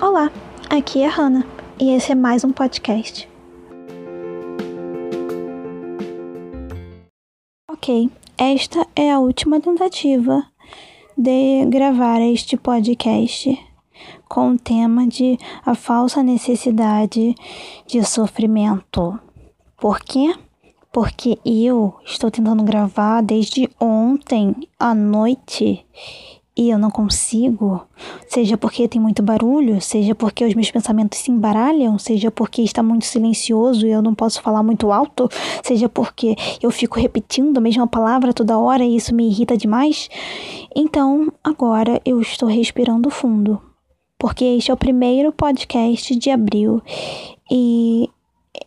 Olá, aqui é a Hannah e esse é mais um podcast. Ok, esta é a última tentativa de gravar este podcast com o tema de a falsa necessidade de sofrimento. Por quê? Porque eu estou tentando gravar desde ontem à noite e eu não consigo, seja porque tem muito barulho, seja porque os meus pensamentos se embaralham, seja porque está muito silencioso e eu não posso falar muito alto, seja porque eu fico repetindo a mesma palavra toda hora e isso me irrita demais. Então, agora eu estou respirando fundo, porque este é o primeiro podcast de abril e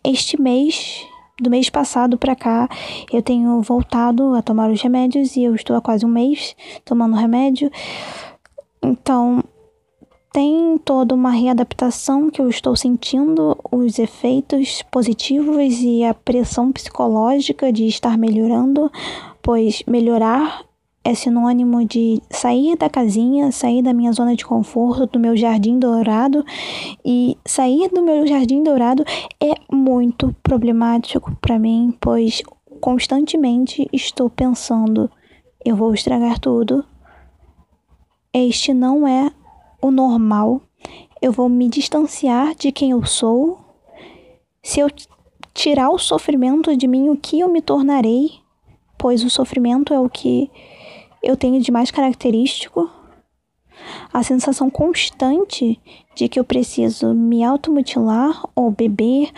este mês do mês passado para cá, eu tenho voltado a tomar os remédios e eu estou há quase um mês tomando remédio. Então, tem toda uma readaptação que eu estou sentindo, os efeitos positivos e a pressão psicológica de estar melhorando, pois melhorar é sinônimo de sair da casinha, sair da minha zona de conforto, do meu jardim dourado. E sair do meu jardim dourado é muito problemático para mim, pois constantemente estou pensando: eu vou estragar tudo. Este não é o normal. Eu vou me distanciar de quem eu sou. Se eu tirar o sofrimento de mim, o que eu me tornarei? Pois o sofrimento é o que eu tenho de mais característico a sensação constante de que eu preciso me automutilar ou beber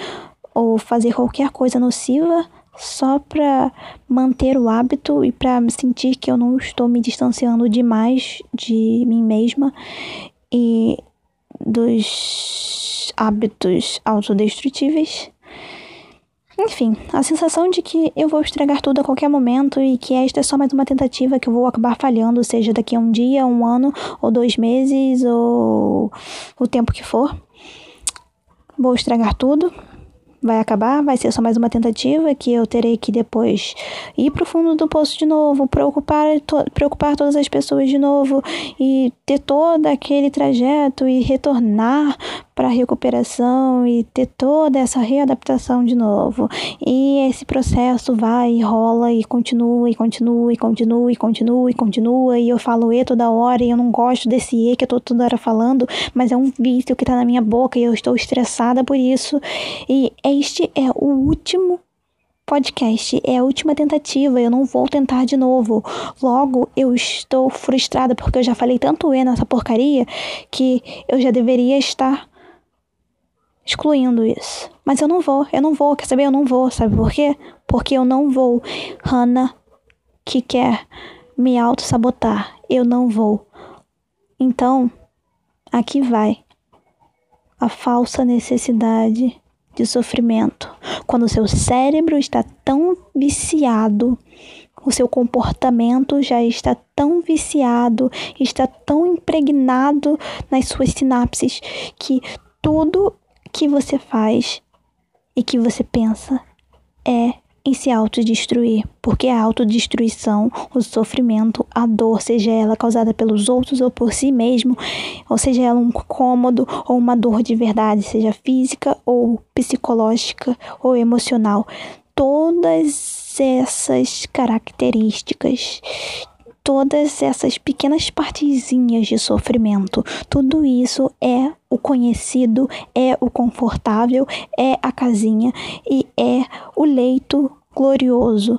ou fazer qualquer coisa nociva só para manter o hábito e para sentir que eu não estou me distanciando demais de mim mesma e dos hábitos autodestrutíveis. Enfim, a sensação de que eu vou estragar tudo a qualquer momento e que esta é só mais uma tentativa que eu vou acabar falhando, seja daqui a um dia, um ano, ou dois meses, ou o tempo que for. Vou estragar tudo, vai acabar, vai ser só mais uma tentativa que eu terei que depois ir para o fundo do poço de novo, preocupar, to preocupar todas as pessoas de novo e ter todo aquele trajeto e retornar para recuperação e ter toda essa readaptação de novo. E esse processo vai e rola e continua e continua e continua e continua e continua e eu falo e toda hora e eu não gosto desse e que eu tô toda hora falando, mas é um vício que tá na minha boca e eu estou estressada por isso. E este é o último podcast é a última tentativa, eu não vou tentar de novo. Logo, eu estou frustrada porque eu já falei tanto E nessa porcaria que eu já deveria estar excluindo isso. Mas eu não vou, eu não vou, quer saber? Eu não vou, sabe por quê? Porque eu não vou. Hannah que quer me auto-sabotar, eu não vou. Então, aqui vai a falsa necessidade de sofrimento. Quando o seu cérebro está tão viciado, o seu comportamento já está tão viciado, está tão impregnado nas suas sinapses que tudo que você faz e que você pensa é em se autodestruir, porque a autodestruição, o sofrimento, a dor, seja ela causada pelos outros ou por si mesmo, ou seja ela um cômodo ou uma dor de verdade, seja física ou psicológica ou emocional, todas essas características todas essas pequenas partezinhas de sofrimento. Tudo isso é o conhecido, é o confortável, é a casinha e é o leito glorioso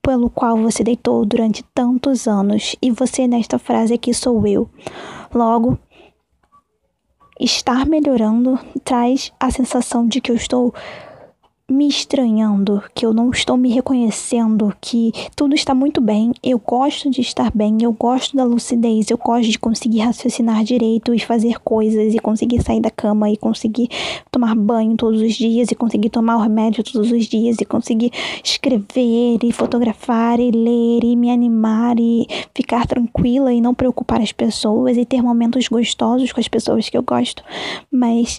pelo qual você deitou durante tantos anos. E você, nesta frase aqui, sou eu. Logo, estar melhorando traz a sensação de que eu estou me estranhando, que eu não estou me reconhecendo, que tudo está muito bem, eu gosto de estar bem, eu gosto da lucidez, eu gosto de conseguir raciocinar direito e fazer coisas e conseguir sair da cama e conseguir tomar banho todos os dias e conseguir tomar o remédio todos os dias e conseguir escrever e fotografar e ler e me animar e ficar tranquila e não preocupar as pessoas e ter momentos gostosos com as pessoas que eu gosto, mas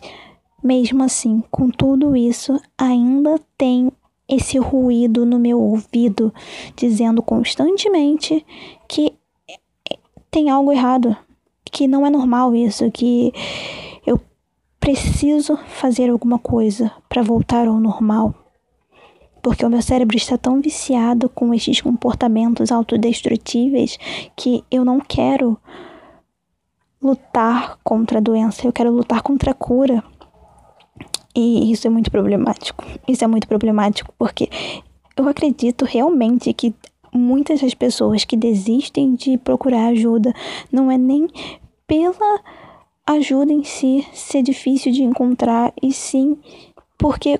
mesmo assim, com tudo isso, ainda tem esse ruído no meu ouvido dizendo constantemente que tem algo errado, que não é normal isso, que eu preciso fazer alguma coisa para voltar ao normal. Porque o meu cérebro está tão viciado com esses comportamentos autodestrutíveis que eu não quero lutar contra a doença, eu quero lutar contra a cura. E isso é muito problemático. Isso é muito problemático porque eu acredito realmente que muitas das pessoas que desistem de procurar ajuda não é nem pela ajuda em si ser difícil de encontrar, e sim porque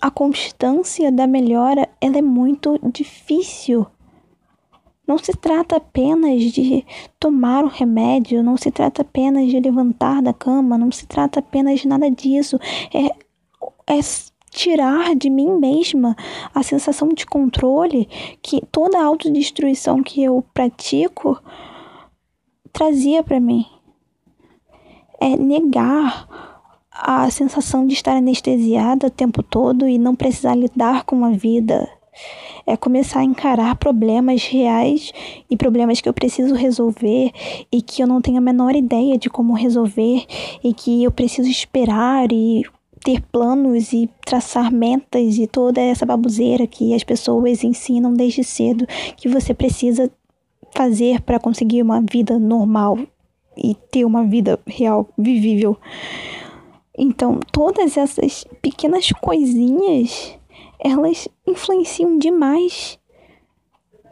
a constância da melhora ela é muito difícil. Não se trata apenas de tomar um remédio, não se trata apenas de levantar da cama, não se trata apenas de nada disso. É, é tirar de mim mesma a sensação de controle que toda a autodestruição que eu pratico trazia para mim. É negar a sensação de estar anestesiada o tempo todo e não precisar lidar com a vida é começar a encarar problemas reais e problemas que eu preciso resolver e que eu não tenho a menor ideia de como resolver e que eu preciso esperar e ter planos e traçar metas e toda essa baboseira que as pessoas ensinam desde cedo que você precisa fazer para conseguir uma vida normal e ter uma vida real, vivível. Então, todas essas pequenas coisinhas elas influenciam demais.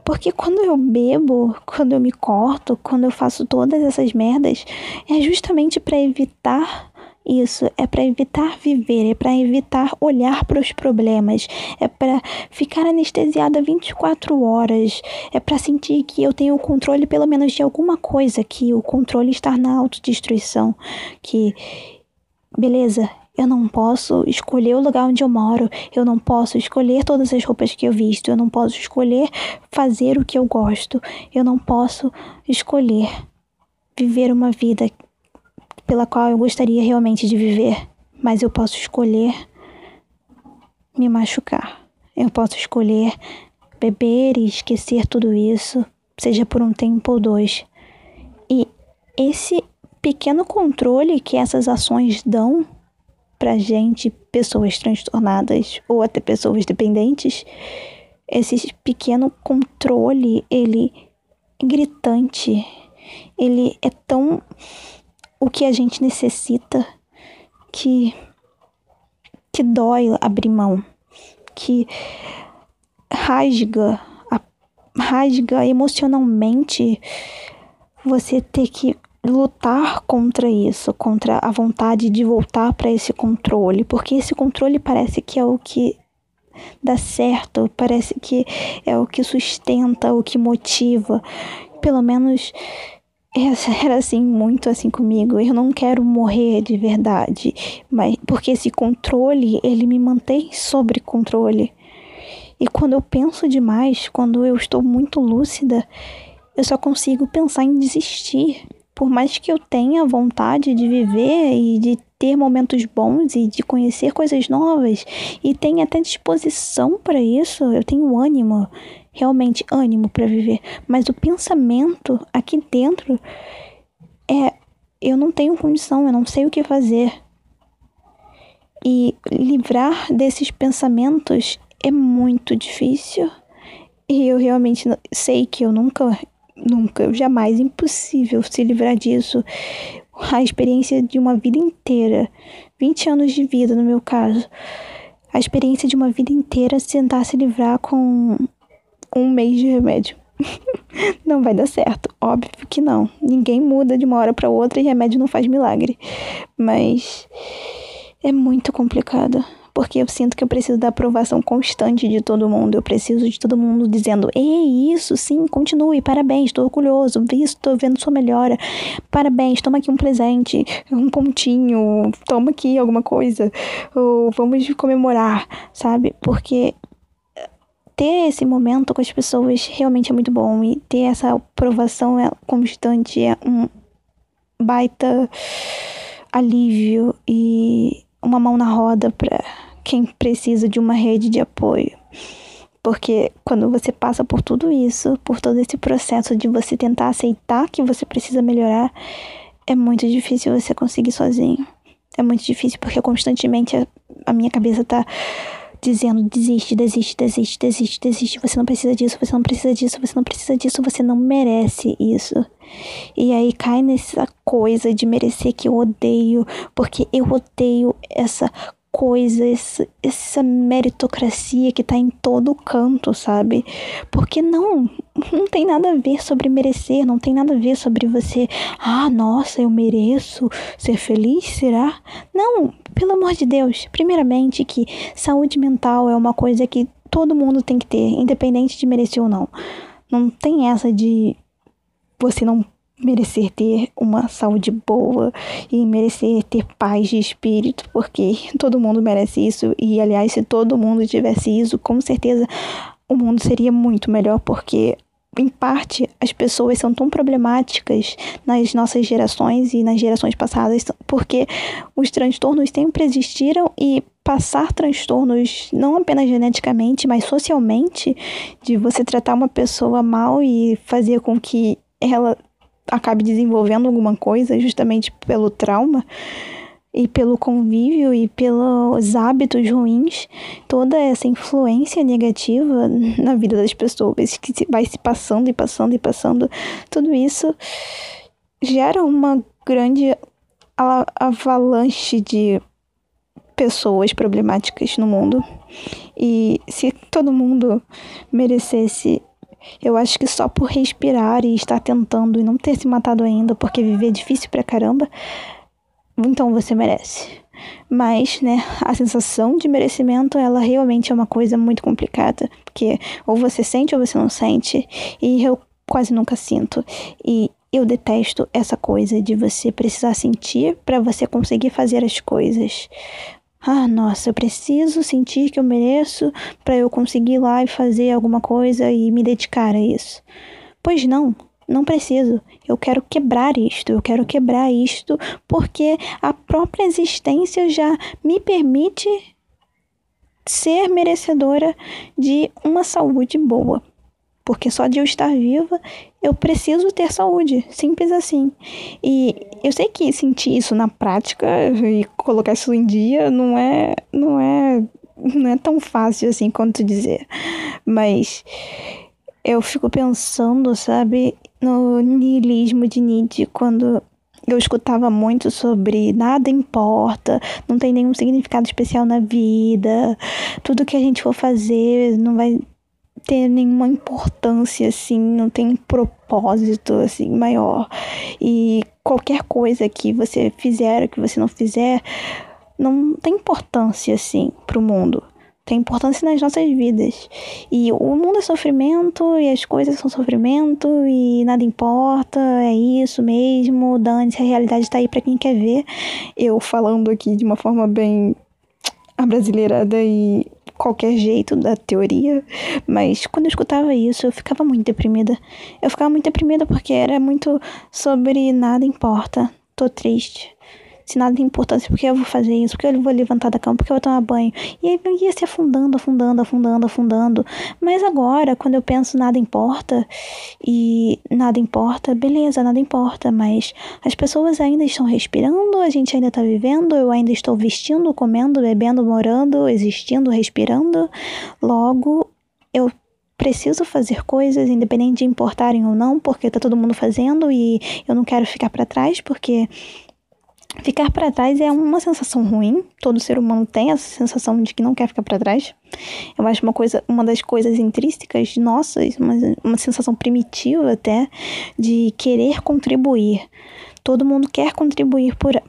Porque quando eu bebo, quando eu me corto, quando eu faço todas essas merdas, é justamente para evitar isso, é para evitar viver, é para evitar olhar para os problemas, é para ficar anestesiada 24 horas, é para sentir que eu tenho o controle pelo menos de alguma coisa, que o controle está na autodestruição, que beleza, eu não posso escolher o lugar onde eu moro, eu não posso escolher todas as roupas que eu visto, eu não posso escolher fazer o que eu gosto, eu não posso escolher viver uma vida pela qual eu gostaria realmente de viver, mas eu posso escolher me machucar. Eu posso escolher beber e esquecer tudo isso, seja por um tempo ou dois. E esse pequeno controle que essas ações dão pra gente, pessoas transtornadas ou até pessoas dependentes, esse pequeno controle, ele é gritante, ele é tão o que a gente necessita que que dói abrir mão, que rasga, rasga emocionalmente você ter que lutar contra isso, contra a vontade de voltar para esse controle, porque esse controle parece que é o que dá certo, parece que é o que sustenta, o que motiva. Pelo menos era assim muito assim comigo. Eu não quero morrer de verdade, mas porque esse controle, ele me mantém sobre controle. E quando eu penso demais, quando eu estou muito lúcida, eu só consigo pensar em desistir por mais que eu tenha vontade de viver e de ter momentos bons e de conhecer coisas novas e tenha até disposição para isso, eu tenho ânimo, realmente ânimo para viver, mas o pensamento aqui dentro é eu não tenho condição, eu não sei o que fazer. E livrar desses pensamentos é muito difícil. E eu realmente sei que eu nunca nunca, jamais, impossível se livrar disso. A experiência de uma vida inteira, 20 anos de vida no meu caso, a experiência de uma vida inteira tentar se livrar com um mês de remédio. não vai dar certo, óbvio que não. Ninguém muda de uma hora para outra e remédio não faz milagre. Mas é muito complicado porque eu sinto que eu preciso da aprovação constante de todo mundo. Eu preciso de todo mundo dizendo: Ei, isso, sim, continue, parabéns, estou orgulhoso, visto, estou vendo sua melhora, parabéns, toma aqui um presente, um pontinho, toma aqui alguma coisa, ou vamos comemorar, sabe? Porque ter esse momento com as pessoas realmente é muito bom e ter essa aprovação é constante é um baita alívio e uma mão na roda para quem precisa de uma rede de apoio. Porque quando você passa por tudo isso, por todo esse processo de você tentar aceitar que você precisa melhorar, é muito difícil você conseguir sozinho. É muito difícil porque constantemente a, minha cabeça tá dizendo desiste, desiste, desiste, desiste, desiste. Você não precisa disso, você não precisa disso, você não precisa disso, você não merece isso. E aí cai nessa coisa de merecer que eu odeio, porque eu odeio essa coisa, essa, essa meritocracia que tá em todo canto, sabe? Porque não, não tem nada a ver sobre merecer, não tem nada a ver sobre você, ah, nossa, eu mereço ser feliz, será? Não, pelo amor de Deus, primeiramente que saúde mental é uma coisa que todo mundo tem que ter, independente de merecer ou não. Não tem essa de você não merecer ter uma saúde boa e merecer ter paz de espírito, porque todo mundo merece isso. E aliás, se todo mundo tivesse isso, com certeza o mundo seria muito melhor, porque em parte, as pessoas são tão problemáticas nas nossas gerações e nas gerações passadas, porque os transtornos sempre existiram e passar transtornos não apenas geneticamente, mas socialmente, de você tratar uma pessoa mal e fazer com que ela acabe desenvolvendo alguma coisa justamente pelo trauma e pelo convívio e pelos hábitos ruins, toda essa influência negativa na vida das pessoas que vai se passando e passando e passando, tudo isso gera uma grande avalanche de pessoas problemáticas no mundo. E se todo mundo merecesse eu acho que só por respirar e estar tentando e não ter se matado ainda, porque viver é difícil pra caramba, então você merece. Mas, né, a sensação de merecimento, ela realmente é uma coisa muito complicada, porque ou você sente ou você não sente, e eu quase nunca sinto. E eu detesto essa coisa de você precisar sentir para você conseguir fazer as coisas. Ah, nossa, eu preciso sentir que eu mereço para eu conseguir ir lá e fazer alguma coisa e me dedicar a isso. Pois não, não preciso. Eu quero quebrar isto, eu quero quebrar isto porque a própria existência já me permite ser merecedora de uma saúde boa. Porque só de eu estar viva, eu preciso ter saúde. Simples assim. E eu sei que sentir isso na prática e colocar isso em dia não é. não é. não é tão fácil assim quanto dizer. Mas eu fico pensando, sabe, no niilismo de Nietzsche, quando eu escutava muito sobre nada importa, não tem nenhum significado especial na vida, tudo que a gente for fazer não vai ter nenhuma importância assim, não tem um propósito assim maior. E qualquer coisa que você fizer, que você não fizer, não tem importância assim pro mundo. Tem importância nas nossas vidas. E o mundo é sofrimento, e as coisas são sofrimento, e nada importa, é isso mesmo, dane-se, a realidade tá aí para quem quer ver. Eu falando aqui de uma forma bem abrasileirada e qualquer jeito da teoria, mas quando eu escutava isso, eu ficava muito deprimida. Eu ficava muito deprimida porque era muito sobre nada importa, tô triste se nada tem importância, porque eu vou fazer isso, porque eu vou levantar da cama, porque eu vou tomar banho. E aí eu ia se afundando, afundando, afundando, afundando. Mas agora, quando eu penso nada importa, e nada importa, beleza, nada importa, mas as pessoas ainda estão respirando, a gente ainda está vivendo, eu ainda estou vestindo, comendo, bebendo, morando, existindo, respirando. Logo, eu preciso fazer coisas independente de importarem ou não, porque tá todo mundo fazendo e eu não quero ficar para trás porque Ficar para trás é uma sensação ruim. Todo ser humano tem essa sensação de que não quer ficar para trás. Eu acho uma coisa, uma das coisas intrínsecas nossas, uma, uma sensação primitiva até de querer contribuir. Todo mundo quer contribuir por,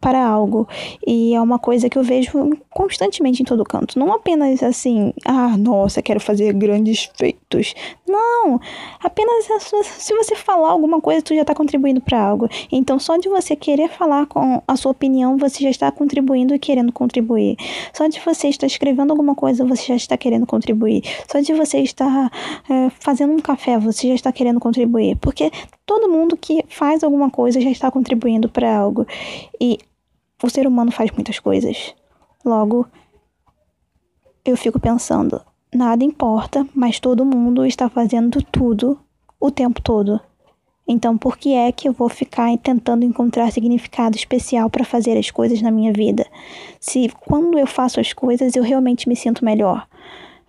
para algo. E é uma coisa que eu vejo constantemente em todo canto. Não apenas assim, ah, nossa, quero fazer grandes feitos. Não! Apenas se você falar alguma coisa, tu já está contribuindo para algo. Então, só de você querer falar com a sua opinião, você já está contribuindo e querendo contribuir. Só de você estar escrevendo alguma coisa, você já está querendo contribuir. Só de você estar é, fazendo um café, você já está querendo contribuir. Porque todo mundo que faz alguma coisa já está contribuindo para algo. E o ser humano faz muitas coisas. Logo, eu fico pensando, nada importa, mas todo mundo está fazendo tudo o tempo todo. Então, por que é que eu vou ficar tentando encontrar significado especial para fazer as coisas na minha vida? Se quando eu faço as coisas eu realmente me sinto melhor.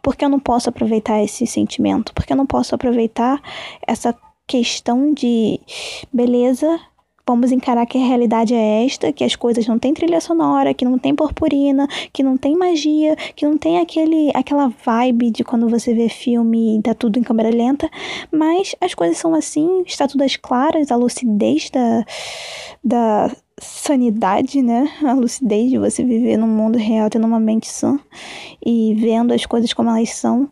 Por que eu não posso aproveitar esse sentimento? Por que eu não posso aproveitar essa questão de beleza vamos encarar que a realidade é esta, que as coisas não têm trilha sonora, que não tem purpurina, que não tem magia, que não tem aquele, aquela vibe de quando você vê filme e tá tudo em câmera lenta, mas as coisas são assim, está tudo às claras, a lucidez da, da sanidade, né? A lucidez de você viver num mundo real, tendo uma mente sã e vendo as coisas como elas são.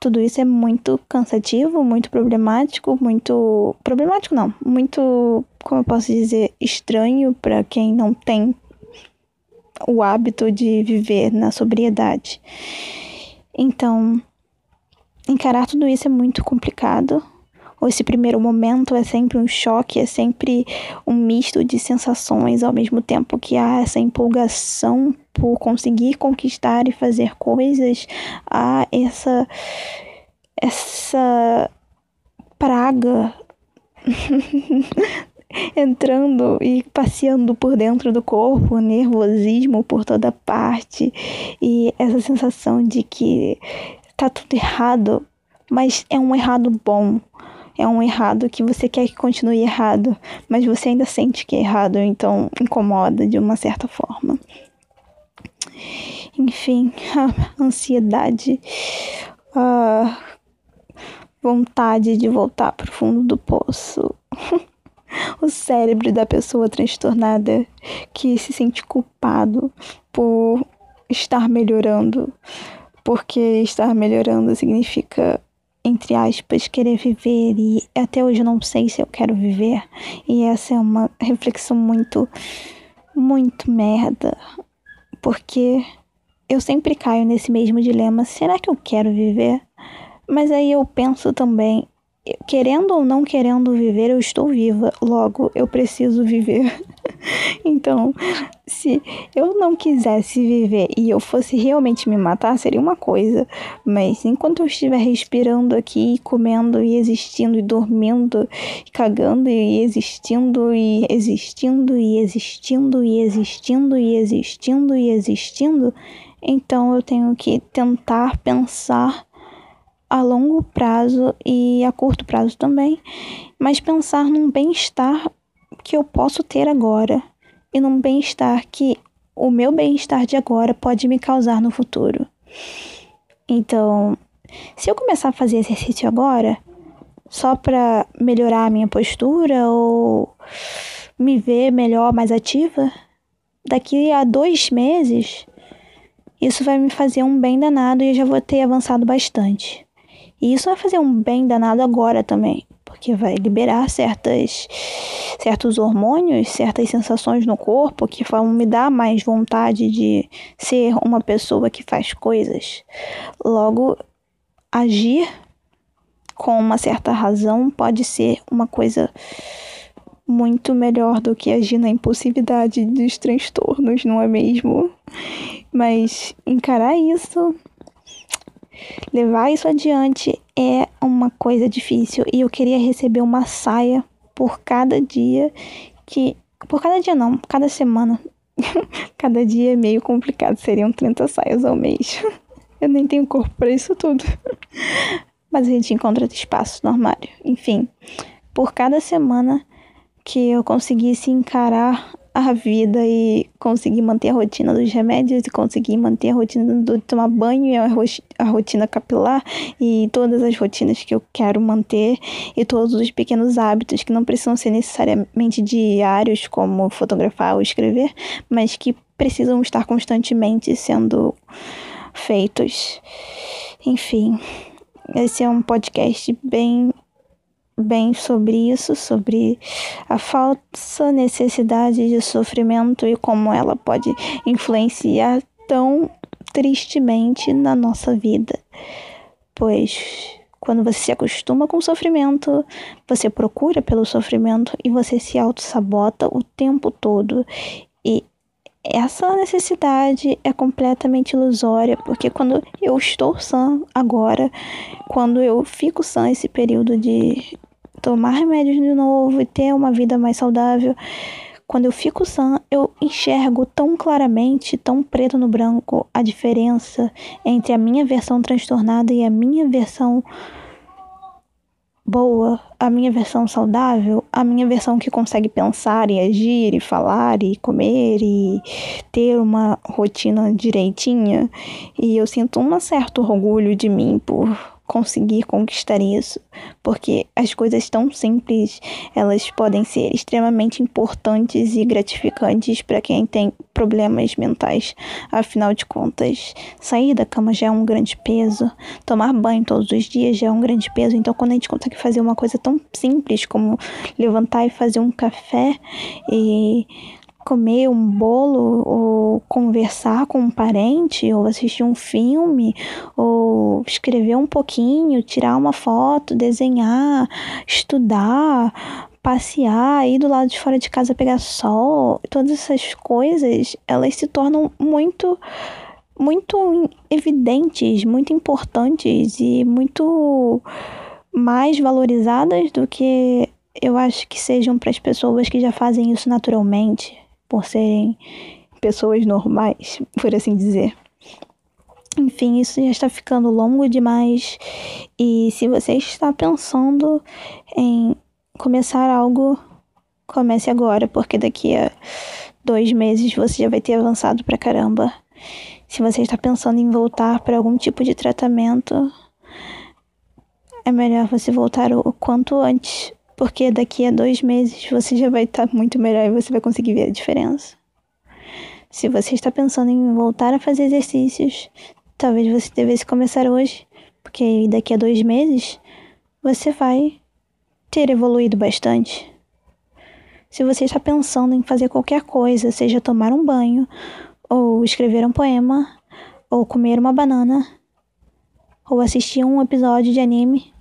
Tudo isso é muito cansativo, muito problemático, muito problemático não, muito, como eu posso dizer, estranho para quem não tem o hábito de viver na sobriedade. Então, encarar tudo isso é muito complicado esse primeiro momento é sempre um choque, é sempre um misto de sensações, ao mesmo tempo que há essa empolgação por conseguir conquistar e fazer coisas, há essa essa praga entrando e passeando por dentro do corpo, nervosismo por toda parte e essa sensação de que tá tudo errado, mas é um errado bom é um errado que você quer que continue errado, mas você ainda sente que é errado, então incomoda de uma certa forma. Enfim, a ansiedade, a vontade de voltar para o fundo do poço. o cérebro da pessoa transtornada que se sente culpado por estar melhorando, porque estar melhorando significa entre aspas, querer viver e até hoje não sei se eu quero viver. E essa é uma reflexão muito, muito merda. Porque eu sempre caio nesse mesmo dilema: será que eu quero viver? Mas aí eu penso também, querendo ou não querendo viver, eu estou viva, logo eu preciso viver. então, se eu não quisesse viver e eu fosse realmente me matar, seria uma coisa, mas enquanto eu estiver respirando aqui, comendo e existindo e dormindo, e cagando e existindo e existindo e existindo e existindo e existindo e existindo, então eu tenho que tentar pensar a longo prazo e a curto prazo também, mas pensar num bem-estar que eu posso ter agora e num bem-estar que o meu bem-estar de agora pode me causar no futuro. Então, se eu começar a fazer exercício agora, só para melhorar a minha postura ou me ver melhor, mais ativa, daqui a dois meses, isso vai me fazer um bem danado e eu já vou ter avançado bastante. E isso vai fazer um bem danado agora também, porque vai liberar certas, certos hormônios, certas sensações no corpo que vão me dar mais vontade de ser uma pessoa que faz coisas. Logo, agir com uma certa razão pode ser uma coisa muito melhor do que agir na impulsividade dos transtornos, não é mesmo? Mas encarar isso Levar isso adiante é uma coisa difícil e eu queria receber uma saia por cada dia que. Por cada dia não, cada semana. cada dia é meio complicado, seriam 30 saias ao mês. eu nem tenho corpo para isso tudo. Mas a gente encontra espaço no armário. Enfim, por cada semana que eu conseguisse encarar a vida e conseguir manter a rotina dos remédios e conseguir manter a rotina de tomar banho e a rotina capilar e todas as rotinas que eu quero manter e todos os pequenos hábitos que não precisam ser necessariamente diários, como fotografar ou escrever, mas que precisam estar constantemente sendo feitos. Enfim, esse é um podcast bem bem sobre isso, sobre a falsa necessidade de sofrimento e como ela pode influenciar tão tristemente na nossa vida. Pois quando você se acostuma com o sofrimento, você procura pelo sofrimento e você se auto-sabota o tempo todo. E essa necessidade é completamente ilusória, porque quando eu estou sã agora, quando eu fico sã esse período de tomar remédios de novo e ter uma vida mais saudável. Quando eu fico sã, eu enxergo tão claramente, tão preto no branco, a diferença entre a minha versão transtornada e a minha versão boa, a minha versão saudável, a minha versão que consegue pensar e agir e falar e comer e ter uma rotina direitinha. E eu sinto um certo orgulho de mim por conseguir conquistar isso, porque as coisas tão simples, elas podem ser extremamente importantes e gratificantes para quem tem problemas mentais. Afinal de contas, sair da cama já é um grande peso, tomar banho todos os dias já é um grande peso. Então, quando a gente consegue fazer uma coisa tão simples como levantar e fazer um café e comer um bolo, ou conversar com um parente, ou assistir um filme, ou escrever um pouquinho, tirar uma foto, desenhar, estudar, passear, ir do lado de fora de casa pegar sol, todas essas coisas, elas se tornam muito muito evidentes, muito importantes e muito mais valorizadas do que eu acho que sejam para as pessoas que já fazem isso naturalmente por serem pessoas normais, por assim dizer. Enfim, isso já está ficando longo demais. E se você está pensando em começar algo, comece agora, porque daqui a dois meses você já vai ter avançado pra caramba. Se você está pensando em voltar para algum tipo de tratamento, é melhor você voltar o quanto antes, porque daqui a dois meses você já vai estar muito melhor e você vai conseguir ver a diferença. Se você está pensando em voltar a fazer exercícios, talvez você devesse começar hoje, porque daqui a dois meses você vai ter evoluído bastante. Se você está pensando em fazer qualquer coisa, seja tomar um banho, ou escrever um poema, ou comer uma banana, ou assistir um episódio de anime,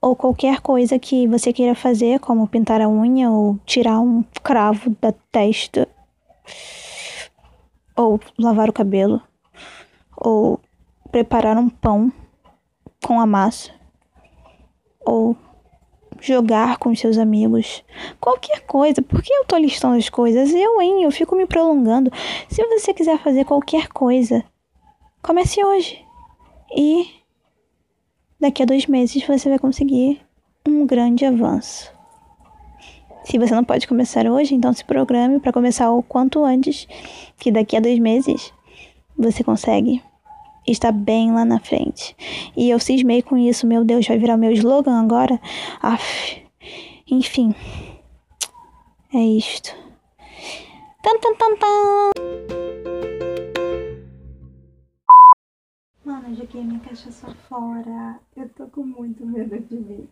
ou qualquer coisa que você queira fazer, como pintar a unha ou tirar um cravo da testa, ou lavar o cabelo, ou preparar um pão com a massa, ou jogar com seus amigos, qualquer coisa. Por que eu tô listando as coisas? Eu, hein? Eu fico me prolongando. Se você quiser fazer qualquer coisa, comece hoje. E daqui a dois meses você vai conseguir um grande avanço. Se você não pode começar hoje, então se programe para começar o quanto antes, que daqui a dois meses você consegue estar bem lá na frente. E eu cismei com isso, meu Deus, vai virar meu slogan agora? Aff. Enfim, é isto. Tan, tan, tan, tan. Mano, eu joguei minha cachaça fora. Eu tô com muito medo de mim.